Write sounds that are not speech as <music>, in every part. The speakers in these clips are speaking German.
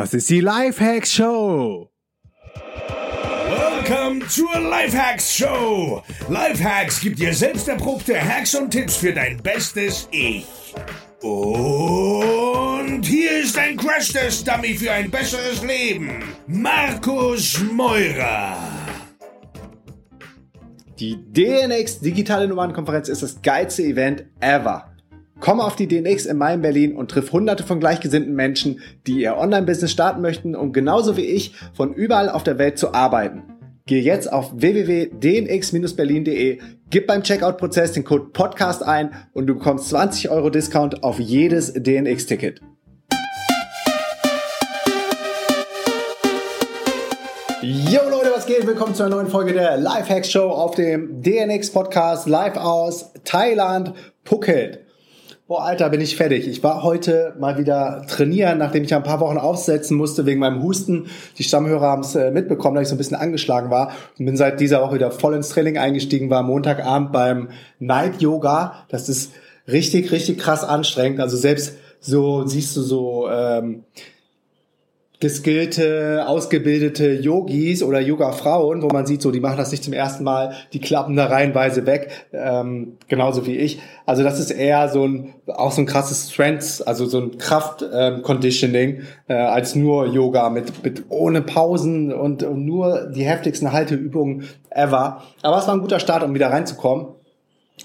Das ist die Lifehacks Show. Welcome zur Lifehacks Show. Lifehacks gibt dir selbst erprobte Hacks und Tipps für dein bestes Ich. Und hier ist ein Crash-Test-Dummy für ein besseres Leben. Markus Meurer. Die DNX Digitale Nummernkonferenz ist das geilste Event ever. Komm auf die DNX in in Berlin und triff hunderte von gleichgesinnten Menschen, die ihr Online-Business starten möchten, um genauso wie ich von überall auf der Welt zu arbeiten. Geh jetzt auf www.dnx-berlin.de, gib beim Checkout-Prozess den Code PODCAST ein und du bekommst 20 Euro Discount auf jedes DNX-Ticket. Yo Leute, was geht? Willkommen zu einer neuen Folge der Lifehacks Show auf dem DNX Podcast live aus Thailand, Phuket. Boah, Alter, bin ich fertig. Ich war heute mal wieder trainieren, nachdem ich ein paar Wochen aufsetzen musste wegen meinem Husten. Die Stammhörer haben es äh, mitbekommen, dass ich so ein bisschen angeschlagen war und bin seit dieser Woche wieder voll ins Training eingestiegen, war Montagabend beim Night Yoga. Das ist richtig, richtig krass anstrengend. Also selbst so siehst du so ähm, geskillte, ausgebildete Yogis oder Yoga-Frauen, wo man sieht, so die machen das nicht zum ersten Mal, die klappen da reihenweise weg, ähm, genauso wie ich. Also das ist eher so ein, auch so ein krasses Strength, also so ein Kraft-Conditioning äh, als nur Yoga mit, mit ohne Pausen und, und nur die heftigsten Halteübungen ever. Aber es war ein guter Start, um wieder reinzukommen.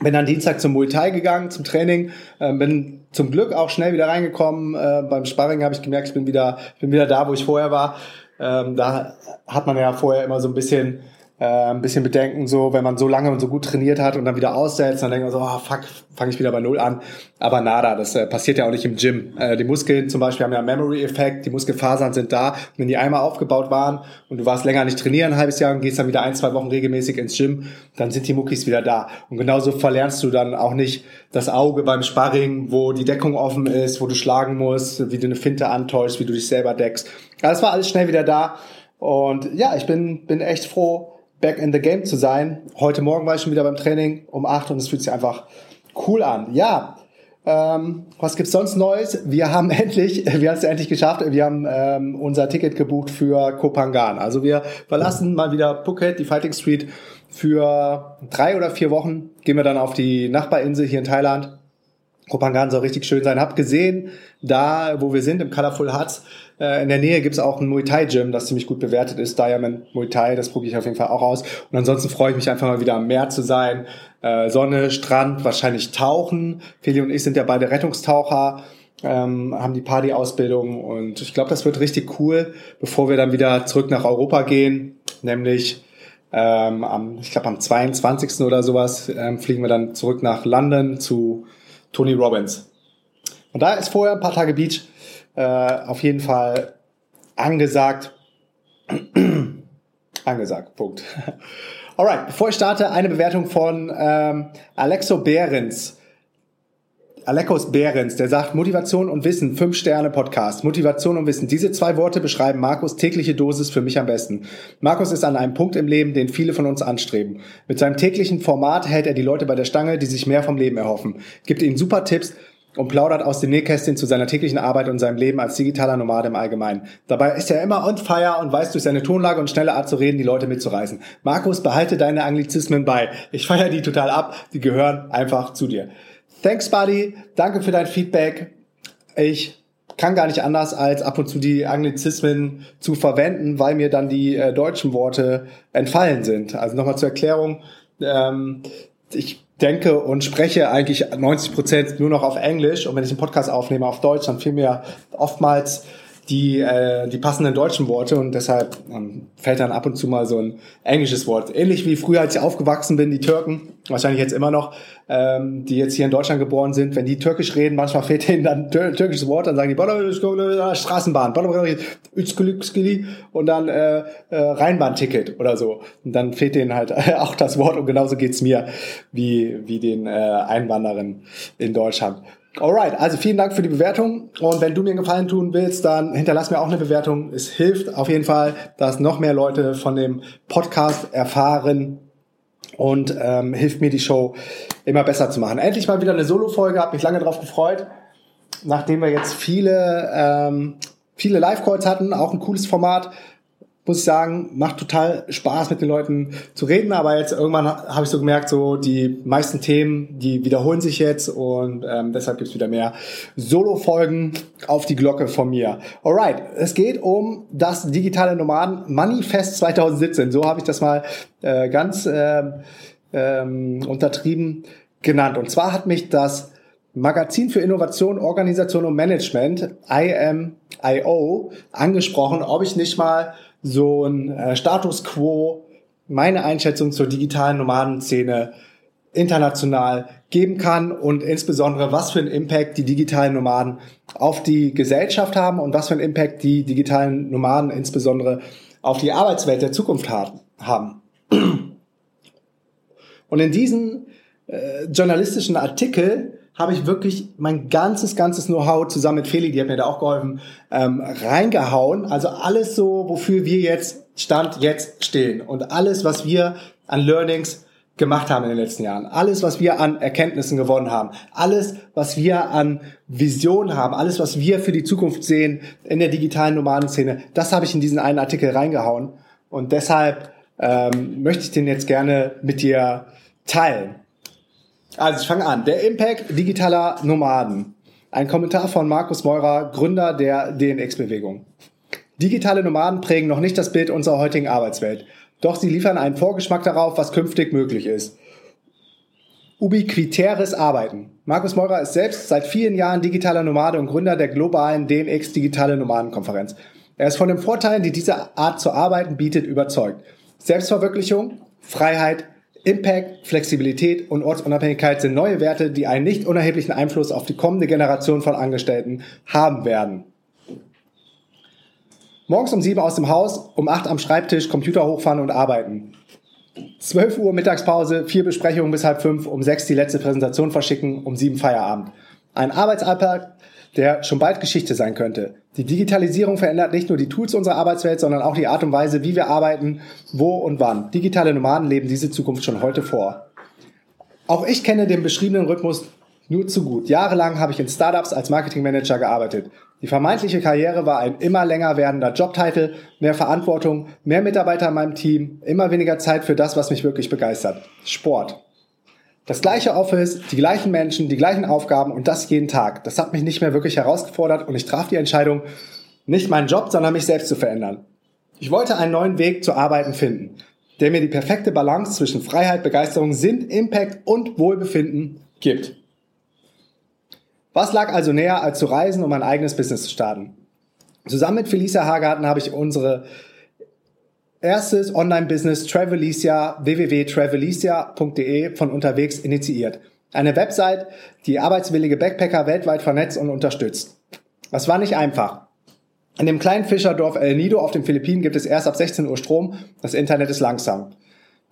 Bin dann Dienstag zum Muay Thai gegangen, zum Training, äh, bin zum Glück auch schnell wieder reingekommen. Äh, beim Sparring habe ich gemerkt, ich bin wieder, ich bin wieder da, wo ich vorher war. Ähm, da hat man ja vorher immer so ein bisschen äh, ein bisschen Bedenken, so wenn man so lange und so gut trainiert hat und dann wieder aussetzt, dann denkt man so, oh, fuck, fange ich wieder bei Null an. Aber nada, das äh, passiert ja auch nicht im Gym. Äh, die Muskeln zum Beispiel haben ja Memory-Effekt, die Muskelfasern sind da. Und wenn die einmal aufgebaut waren und du warst länger nicht trainieren, ein halbes Jahr und gehst dann wieder ein, zwei Wochen regelmäßig ins Gym, dann sind die Muckis wieder da. Und genauso verlernst du dann auch nicht das Auge beim Sparring, wo die Deckung offen ist, wo du schlagen musst, wie du eine Finte antäuschst, wie du dich selber deckst. Das war alles schnell wieder da. Und ja, ich bin, bin echt froh, back in the game zu sein. Heute Morgen war ich schon wieder beim Training um acht und es fühlt sich einfach cool an. Ja, ähm, was gibt's sonst Neues? Wir haben <laughs> endlich, wir haben es endlich geschafft. Wir haben ähm, unser Ticket gebucht für Kopangan. Also wir verlassen mal wieder Phuket, die Fighting Street. Für drei oder vier Wochen gehen wir dann auf die Nachbarinsel hier in Thailand Kopangan soll richtig schön sein. Hab gesehen, da wo wir sind, im Colorful Huts, äh, in der Nähe gibt's auch ein Muay Thai Gym, das ziemlich gut bewertet ist. Diamond Muay Thai, das probiere ich auf jeden Fall auch aus. Und ansonsten freue ich mich einfach mal wieder am Meer zu sein. Äh, Sonne, Strand, wahrscheinlich tauchen. Feli und ich sind ja beide Rettungstaucher, ähm, haben die Party-Ausbildung und ich glaube, das wird richtig cool, bevor wir dann wieder zurück nach Europa gehen, nämlich ähm, am, ich glaube am 22. oder sowas ähm, fliegen wir dann zurück nach London zu Tony Robbins. Und da ist vorher ein paar Tage Beach äh, auf jeden Fall angesagt. <clears throat> angesagt, Punkt. <laughs> Alright, bevor ich starte, eine Bewertung von ähm, Alexo Behrens. Alekos Behrens, der sagt Motivation und Wissen, 5 Sterne Podcast. Motivation und Wissen. Diese zwei Worte beschreiben Markus tägliche Dosis für mich am besten. Markus ist an einem Punkt im Leben, den viele von uns anstreben. Mit seinem täglichen Format hält er die Leute bei der Stange, die sich mehr vom Leben erhoffen. Gibt ihnen super Tipps und plaudert aus dem Nähkästchen zu seiner täglichen Arbeit und seinem Leben als digitaler Nomade im Allgemeinen. Dabei ist er immer on fire und weiß durch seine Tonlage und schnelle Art zu reden, die Leute mitzureißen. Markus, behalte deine Anglizismen bei. Ich feiere die total ab. Die gehören einfach zu dir. Thanks, Buddy. Danke für dein Feedback. Ich kann gar nicht anders, als ab und zu die Anglizismen zu verwenden, weil mir dann die äh, deutschen Worte entfallen sind. Also nochmal zur Erklärung. Ähm, ich denke und spreche eigentlich 90 Prozent nur noch auf Englisch und wenn ich einen Podcast aufnehme auf Deutsch, dann fehlen mir oftmals die, äh, die passenden deutschen Worte und deshalb ähm, fällt dann ab und zu mal so ein englisches Wort. Ähnlich wie früher, als ich aufgewachsen bin, die Türken, wahrscheinlich jetzt immer noch, ähm, die jetzt hier in Deutschland geboren sind, wenn die türkisch reden, manchmal <laughs> fehlt ihnen dann ein türkisches Wort, dann sagen die Straßenbahn, und dann äh, äh, Rheinbahnticket oder so. Und dann fehlt denen halt <laughs> auch das Wort und genauso geht's mir wie, wie den äh, Einwanderern in Deutschland. Alright, also vielen Dank für die Bewertung. Und wenn du mir einen Gefallen tun willst, dann hinterlass mir auch eine Bewertung. Es hilft auf jeden Fall, dass noch mehr Leute von dem Podcast erfahren und ähm, hilft mir die Show immer besser zu machen. Endlich mal wieder eine Solo-Folge, habe mich lange darauf gefreut. Nachdem wir jetzt viele ähm, viele Live-Calls hatten, auch ein cooles Format muss ich sagen, macht total Spaß mit den Leuten zu reden, aber jetzt irgendwann habe ich so gemerkt, so die meisten Themen, die wiederholen sich jetzt und ähm, deshalb gibt's wieder mehr Solo-Folgen auf die Glocke von mir. Alright, es geht um das digitale Nomaden Manifest 2017, so habe ich das mal äh, ganz äh, ähm, untertrieben genannt. Und zwar hat mich das Magazin für Innovation, Organisation und Management, IMIO, angesprochen, ob ich nicht mal so ein äh, Status quo, meine Einschätzung zur digitalen Nomadenszene international geben kann und insbesondere was für einen Impact die digitalen Nomaden auf die Gesellschaft haben und was für einen Impact die digitalen Nomaden insbesondere auf die Arbeitswelt der Zukunft haben. Und in diesen äh, journalistischen Artikel habe ich wirklich mein ganzes, ganzes Know-how zusammen mit Feli, die hat mir da auch geholfen, ähm, reingehauen. Also alles so, wofür wir jetzt Stand jetzt stehen. Und alles, was wir an Learnings gemacht haben in den letzten Jahren, alles, was wir an Erkenntnissen gewonnen haben, alles, was wir an Visionen haben, alles, was wir für die Zukunft sehen in der digitalen Nomadenszene, das habe ich in diesen einen Artikel reingehauen. Und deshalb ähm, möchte ich den jetzt gerne mit dir teilen. Also ich fange an. Der Impact digitaler Nomaden. Ein Kommentar von Markus Meurer, Gründer der DNX-Bewegung. Digitale Nomaden prägen noch nicht das Bild unserer heutigen Arbeitswelt. Doch sie liefern einen Vorgeschmack darauf, was künftig möglich ist. Ubiquitäres Arbeiten. Markus Meurer ist selbst seit vielen Jahren digitaler Nomade und Gründer der globalen DNX Digitale Nomadenkonferenz. Er ist von den Vorteilen, die diese Art zu arbeiten bietet, überzeugt. Selbstverwirklichung, Freiheit, Impact, Flexibilität und Ortsunabhängigkeit sind neue Werte, die einen nicht unerheblichen Einfluss auf die kommende Generation von Angestellten haben werden. Morgens um sieben aus dem Haus, um acht am Schreibtisch, Computer hochfahren und arbeiten. 12 Uhr Mittagspause, vier Besprechungen bis halb fünf, um sechs die letzte Präsentation verschicken, um sieben Feierabend. Ein Arbeitsalltag, der schon bald Geschichte sein könnte. Die Digitalisierung verändert nicht nur die Tools unserer Arbeitswelt, sondern auch die Art und Weise, wie wir arbeiten, wo und wann. Digitale Nomaden leben diese Zukunft schon heute vor. Auch ich kenne den beschriebenen Rhythmus nur zu gut. Jahrelang habe ich in Startups als Marketingmanager gearbeitet. Die vermeintliche Karriere war ein immer länger werdender Jobtitel, mehr Verantwortung, mehr Mitarbeiter in meinem Team, immer weniger Zeit für das, was mich wirklich begeistert. Sport. Das gleiche Office, die gleichen Menschen, die gleichen Aufgaben und das jeden Tag. Das hat mich nicht mehr wirklich herausgefordert und ich traf die Entscheidung, nicht meinen Job, sondern mich selbst zu verändern. Ich wollte einen neuen Weg zu arbeiten finden, der mir die perfekte Balance zwischen Freiheit, Begeisterung, Sinn, Impact und Wohlbefinden gibt. Was lag also näher, als zu reisen, um ein eigenes Business zu starten? Zusammen mit Felicia Hagarten habe ich unsere erstes Online-Business Travelicia www.travelicia.de von unterwegs initiiert. Eine Website, die arbeitswillige Backpacker weltweit vernetzt und unterstützt. Das war nicht einfach. In dem kleinen Fischerdorf El Nido auf den Philippinen gibt es erst ab 16 Uhr Strom. Das Internet ist langsam.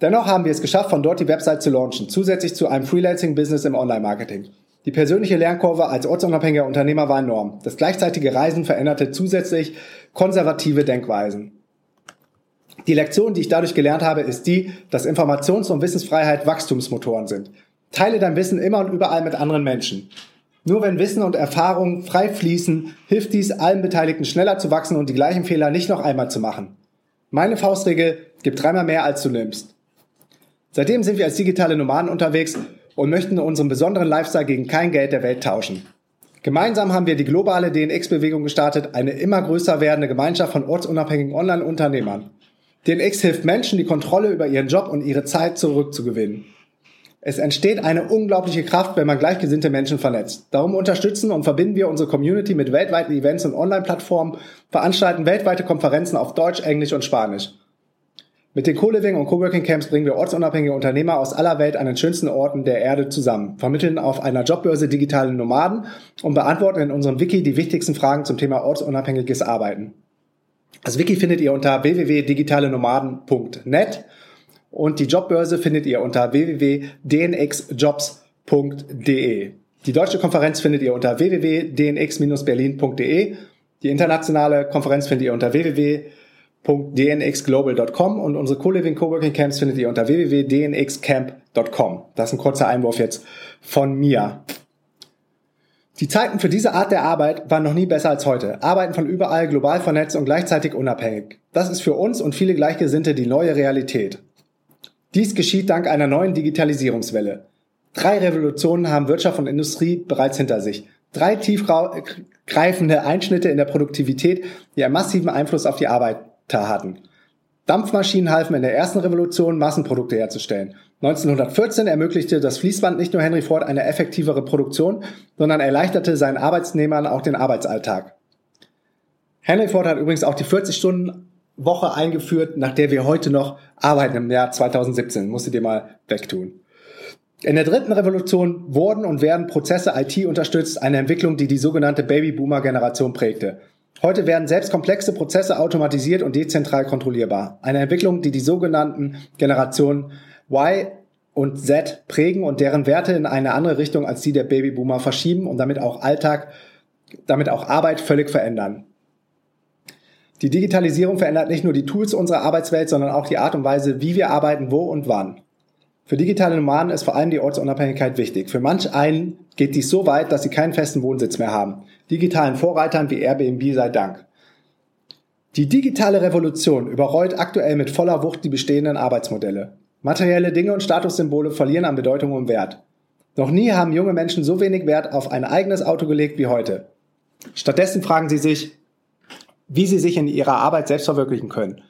Dennoch haben wir es geschafft, von dort die Website zu launchen, zusätzlich zu einem Freelancing-Business im Online-Marketing. Die persönliche Lernkurve als ortsunabhängiger Unternehmer war enorm. Das gleichzeitige Reisen veränderte zusätzlich konservative Denkweisen. Die Lektion, die ich dadurch gelernt habe, ist die, dass Informations- und Wissensfreiheit Wachstumsmotoren sind. Teile dein Wissen immer und überall mit anderen Menschen. Nur wenn Wissen und Erfahrung frei fließen, hilft dies allen Beteiligten schneller zu wachsen und die gleichen Fehler nicht noch einmal zu machen. Meine Faustregel, gib dreimal mehr als du nimmst. Seitdem sind wir als digitale Nomaden unterwegs und möchten unseren besonderen Lifestyle gegen kein Geld der Welt tauschen. Gemeinsam haben wir die globale DNX-Bewegung gestartet, eine immer größer werdende Gemeinschaft von ortsunabhängigen Online-Unternehmern. DNX hilft Menschen, die Kontrolle über ihren Job und ihre Zeit zurückzugewinnen. Es entsteht eine unglaubliche Kraft, wenn man gleichgesinnte Menschen vernetzt. Darum unterstützen und verbinden wir unsere Community mit weltweiten Events und Online-Plattformen, veranstalten weltweite Konferenzen auf Deutsch, Englisch und Spanisch. Mit den Co-Living und Coworking Camps bringen wir ortsunabhängige Unternehmer aus aller Welt an den schönsten Orten der Erde zusammen, vermitteln auf einer Jobbörse digitale Nomaden und beantworten in unserem Wiki die wichtigsten Fragen zum Thema ortsunabhängiges Arbeiten. Das Wiki findet ihr unter www.digitalenomaden.net und die Jobbörse findet ihr unter www.dnxjobs.de. Die deutsche Konferenz findet ihr unter www.dnx-berlin.de. Die internationale Konferenz findet ihr unter www.dnxglobal.com und unsere Co-Living Coworking Camps findet ihr unter www.dnxcamp.com. Das ist ein kurzer Einwurf jetzt von mir. Die Zeiten für diese Art der Arbeit waren noch nie besser als heute. Arbeiten von überall, global vernetzt und gleichzeitig unabhängig. Das ist für uns und viele Gleichgesinnte die neue Realität. Dies geschieht dank einer neuen Digitalisierungswelle. Drei Revolutionen haben Wirtschaft und Industrie bereits hinter sich. Drei tiefgreifende Einschnitte in der Produktivität, die einen massiven Einfluss auf die Arbeiter hatten. Dampfmaschinen halfen in der ersten Revolution, Massenprodukte herzustellen. 1914 ermöglichte das Fließband nicht nur Henry Ford eine effektivere Produktion, sondern erleichterte seinen Arbeitsnehmern auch den Arbeitsalltag. Henry Ford hat übrigens auch die 40-Stunden-Woche eingeführt, nach der wir heute noch arbeiten im Jahr 2017. Musst du dir mal wegtun. In der dritten Revolution wurden und werden Prozesse IT unterstützt, eine Entwicklung, die die sogenannte Babyboomer-Generation prägte. Heute werden selbst komplexe Prozesse automatisiert und dezentral kontrollierbar. Eine Entwicklung, die die sogenannten Generationen Y und Z prägen und deren Werte in eine andere Richtung als die der Babyboomer verschieben und damit auch Alltag, damit auch Arbeit völlig verändern. Die Digitalisierung verändert nicht nur die Tools unserer Arbeitswelt, sondern auch die Art und Weise, wie wir arbeiten, wo und wann. Für digitale Nomaden ist vor allem die Ortsunabhängigkeit wichtig. Für manch einen geht dies so weit, dass sie keinen festen Wohnsitz mehr haben. Digitalen Vorreitern wie Airbnb sei Dank. Die digitale Revolution überrollt aktuell mit voller Wucht die bestehenden Arbeitsmodelle. Materielle Dinge und Statussymbole verlieren an Bedeutung und Wert. Noch nie haben junge Menschen so wenig Wert auf ein eigenes Auto gelegt wie heute. Stattdessen fragen sie sich, wie sie sich in ihrer Arbeit selbst verwirklichen können.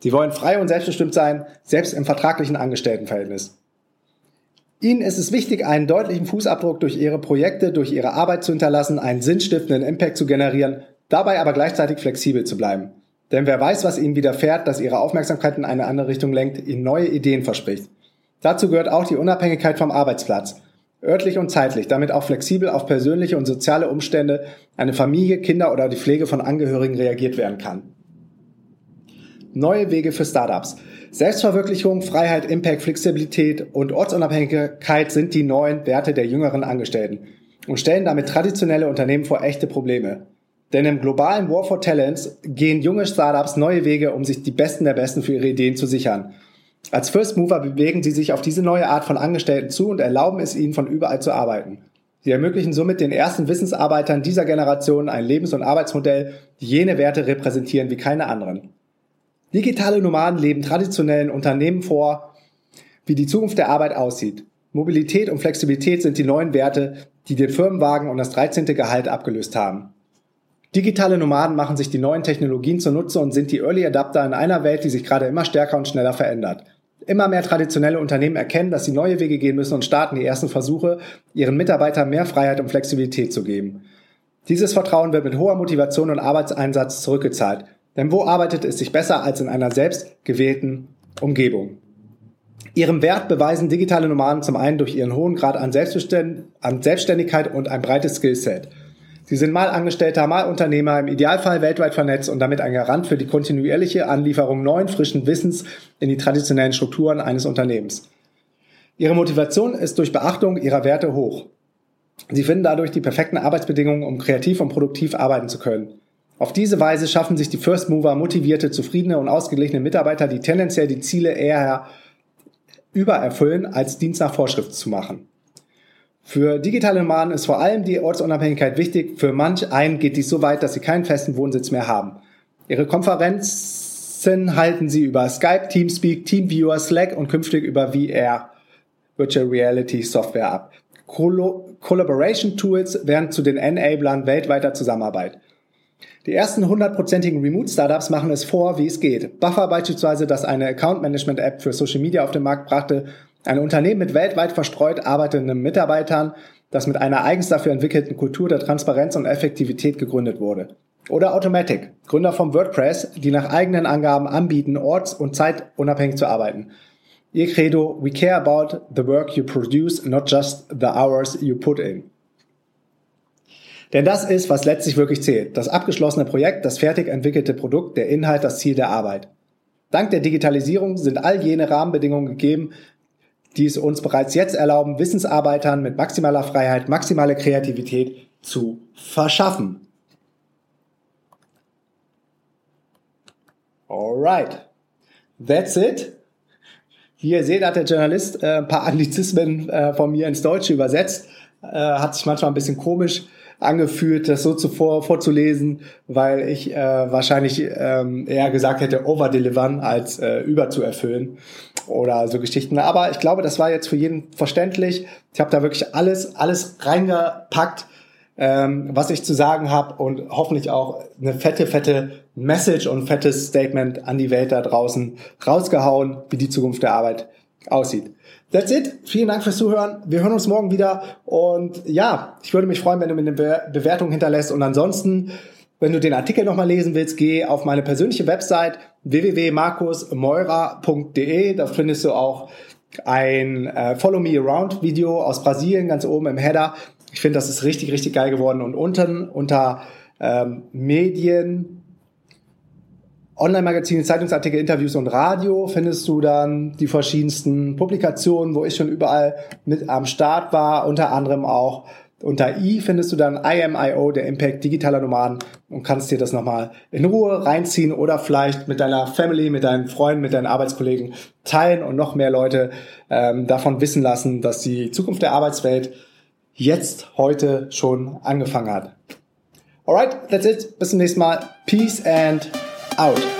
Sie wollen frei und selbstbestimmt sein, selbst im vertraglichen Angestelltenverhältnis. Ihnen ist es wichtig, einen deutlichen Fußabdruck durch Ihre Projekte, durch Ihre Arbeit zu hinterlassen, einen sinnstiftenden Impact zu generieren, dabei aber gleichzeitig flexibel zu bleiben. Denn wer weiß, was Ihnen widerfährt, dass Ihre Aufmerksamkeit in eine andere Richtung lenkt, Ihnen neue Ideen verspricht. Dazu gehört auch die Unabhängigkeit vom Arbeitsplatz. Örtlich und zeitlich, damit auch flexibel auf persönliche und soziale Umstände, eine Familie, Kinder oder die Pflege von Angehörigen reagiert werden kann. Neue Wege für Startups. Selbstverwirklichung, Freiheit, Impact, Flexibilität und Ortsunabhängigkeit sind die neuen Werte der jüngeren Angestellten und stellen damit traditionelle Unternehmen vor echte Probleme. Denn im globalen War for Talents gehen junge Startups neue Wege, um sich die Besten der Besten für ihre Ideen zu sichern. Als First Mover bewegen sie sich auf diese neue Art von Angestellten zu und erlauben es ihnen, von überall zu arbeiten. Sie ermöglichen somit den ersten Wissensarbeitern dieser Generation ein Lebens- und Arbeitsmodell, die jene Werte repräsentieren wie keine anderen. Digitale Nomaden leben traditionellen Unternehmen vor, wie die Zukunft der Arbeit aussieht. Mobilität und Flexibilität sind die neuen Werte, die den Firmenwagen und das 13. Gehalt abgelöst haben. Digitale Nomaden machen sich die neuen Technologien zunutze und sind die Early Adapter in einer Welt, die sich gerade immer stärker und schneller verändert. Immer mehr traditionelle Unternehmen erkennen, dass sie neue Wege gehen müssen und starten die ersten Versuche, ihren Mitarbeitern mehr Freiheit und Flexibilität zu geben. Dieses Vertrauen wird mit hoher Motivation und Arbeitseinsatz zurückgezahlt. Denn wo arbeitet es sich besser als in einer selbst gewählten Umgebung? Ihrem Wert beweisen digitale Nomaden zum einen durch ihren hohen Grad an, an Selbstständigkeit und ein breites Skillset. Sie sind mal Angestellter, mal Unternehmer, im Idealfall weltweit vernetzt und damit ein Garant für die kontinuierliche Anlieferung neuen, frischen Wissens in die traditionellen Strukturen eines Unternehmens. Ihre Motivation ist durch Beachtung ihrer Werte hoch. Sie finden dadurch die perfekten Arbeitsbedingungen, um kreativ und produktiv arbeiten zu können. Auf diese Weise schaffen sich die First Mover motivierte, zufriedene und ausgeglichene Mitarbeiter, die tendenziell die Ziele eher übererfüllen, als Dienst nach Vorschrift zu machen. Für digitale Nomaden ist vor allem die Ortsunabhängigkeit wichtig. Für manch einen geht dies so weit, dass sie keinen festen Wohnsitz mehr haben. Ihre Konferenzen halten sie über Skype, Teamspeak, Teamviewer, Slack und künftig über VR, Virtual Reality Software ab. Collaboration Tools werden zu den Enablern weltweiter Zusammenarbeit. Die ersten hundertprozentigen Remote-Startups machen es vor, wie es geht. Buffer beispielsweise, das eine Account-Management-App für Social Media auf den Markt brachte, ein Unternehmen mit weltweit verstreut arbeitenden Mitarbeitern, das mit einer eigens dafür entwickelten Kultur der Transparenz und Effektivität gegründet wurde. Oder Automatic, Gründer von WordPress, die nach eigenen Angaben anbieten, orts- und zeitunabhängig zu arbeiten. Ihr Credo, we care about the work you produce, not just the hours you put in. Denn das ist, was letztlich wirklich zählt. Das abgeschlossene Projekt, das fertig entwickelte Produkt, der Inhalt, das Ziel der Arbeit. Dank der Digitalisierung sind all jene Rahmenbedingungen gegeben, die es uns bereits jetzt erlauben, Wissensarbeitern mit maximaler Freiheit, maximale Kreativität zu verschaffen. Alright. That's it. Wie ihr seht, hat der Journalist äh, ein paar Anglizismen äh, von mir ins Deutsche übersetzt. Äh, hat sich manchmal ein bisschen komisch angefühlt, das so zuvor vorzulesen, weil ich äh, wahrscheinlich ähm, eher gesagt hätte, overdelivern als äh, überzuerfüllen oder so Geschichten. Aber ich glaube, das war jetzt für jeden verständlich. Ich habe da wirklich alles, alles reingepackt, ähm, was ich zu sagen habe und hoffentlich auch eine fette, fette Message und fettes Statement an die Welt da draußen rausgehauen, wie die Zukunft der Arbeit aussieht. That's it. Vielen Dank fürs Zuhören. Wir hören uns morgen wieder. Und ja, ich würde mich freuen, wenn du mir eine Be Bewertung hinterlässt. Und ansonsten, wenn du den Artikel nochmal lesen willst, geh auf meine persönliche Website www.markusmeurer.de. Da findest du auch ein äh, Follow Me Around Video aus Brasilien ganz oben im Header. Ich finde, das ist richtig, richtig geil geworden. Und unten unter ähm, Medien Online-Magazine, Zeitungsartikel, Interviews und Radio findest du dann die verschiedensten Publikationen, wo ich schon überall mit am Start war, unter anderem auch unter I findest du dann IMIO, der Impact digitaler Nomaden und kannst dir das nochmal in Ruhe reinziehen oder vielleicht mit deiner Family, mit deinen Freunden, mit deinen Arbeitskollegen teilen und noch mehr Leute ähm, davon wissen lassen, dass die Zukunft der Arbeitswelt jetzt heute schon angefangen hat. Alright, that's it. Bis zum nächsten Mal. Peace and out.